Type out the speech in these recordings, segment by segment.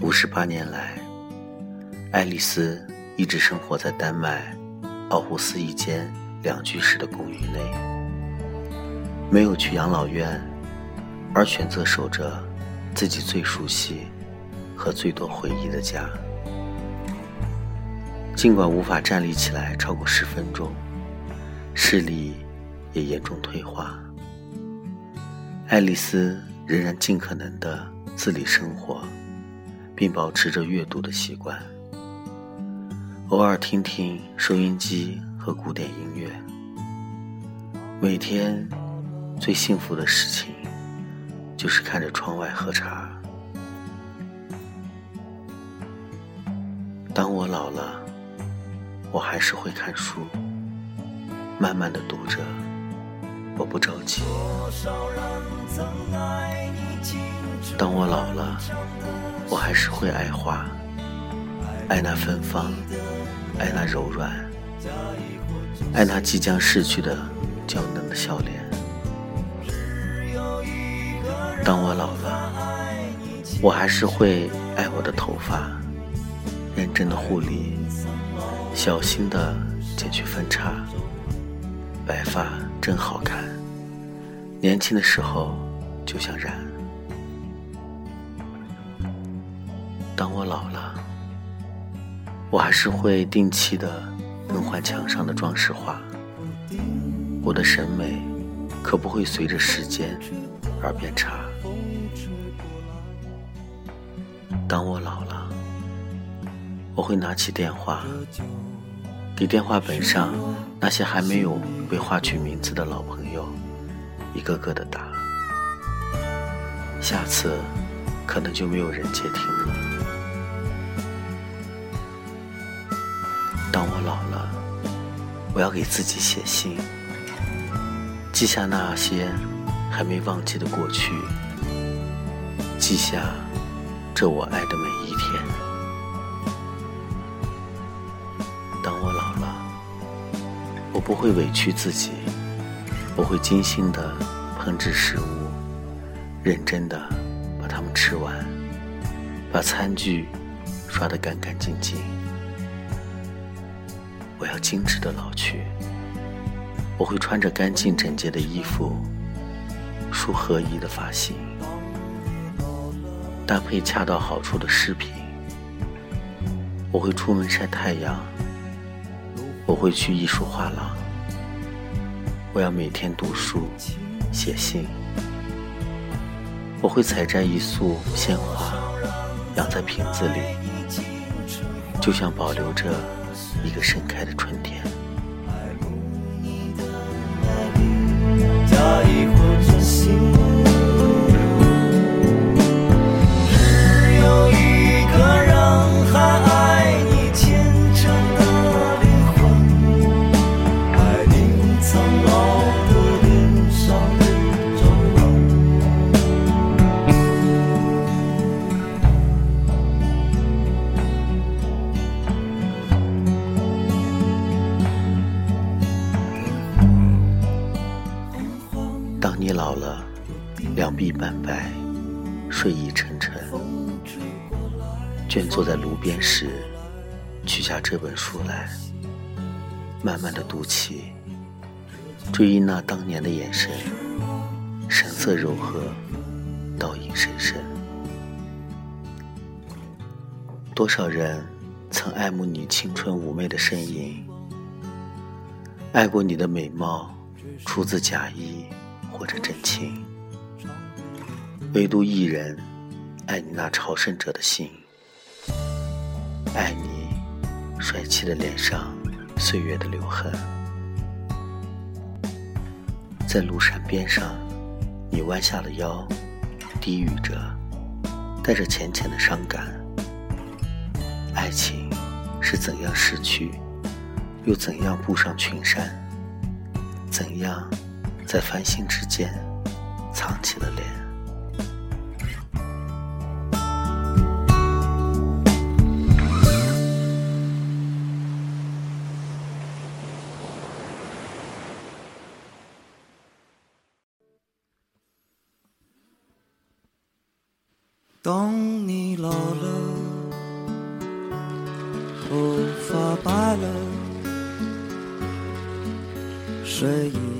五十八年来，爱丽丝一直生活在丹麦奥胡斯一间两居室的公寓内，没有去养老院，而选择守着自己最熟悉和最多回忆的家。尽管无法站立起来超过十分钟，视力也严重退化，爱丽丝仍然尽可能的自理生活。并保持着阅读的习惯，偶尔听听收音机和古典音乐。每天最幸福的事情就是看着窗外喝茶。当我老了，我还是会看书，慢慢的读着，我不着急。当我老了。我还是会爱花，爱那芬芳，爱那柔软，爱那即将逝去的娇嫩的笑脸。当我老了，我还是会爱我的头发，认真的护理，小心的剪去分叉。白发真好看，年轻的时候就想染。当我老了，我还是会定期的更换墙上的装饰画。我的审美可不会随着时间而变差。当我老了，我会拿起电话，给电话本上那些还没有被划去名字的老朋友一个个的打。下次可能就没有人接听了。当我老了，我要给自己写信，记下那些还没忘记的过去，记下这我爱的每一天。当我老了，我不会委屈自己，我会精心的烹制食物，认真的把它们吃完，把餐具刷得干干净净。要精致的老去，我会穿着干净整洁的衣服，梳合宜的发型，搭配恰到好处的饰品。我会出门晒太阳，我会去艺术画廊。我要每天读书、写信。我会采摘一束鲜花，养在瓶子里，就像保留着。一个盛开的春天。当你老了，两鬓斑白，睡意沉沉，倦坐在炉边时，取下这本书来，慢慢的读起，追忆那当年的眼神，神色柔和，倒影深深。多少人曾爱慕你青春妩媚的身影，爱过你的美貌，出自假意。或者真情，唯独一人爱你那朝圣者的心，爱你帅气的脸上岁月的留痕。在庐山边上，你弯下了腰，低语着，带着浅浅的伤感。爱情是怎样逝去，又怎样步上群山？怎样？在繁星之间，藏起了脸。当你老了，头发白了，睡意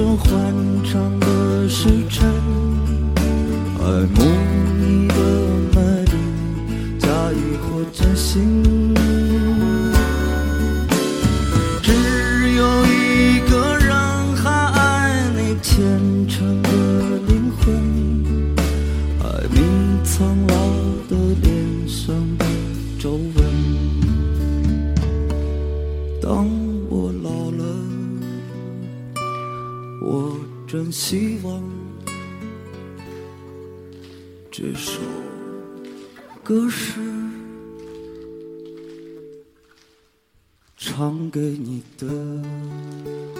青春欢畅这首歌是唱给你的。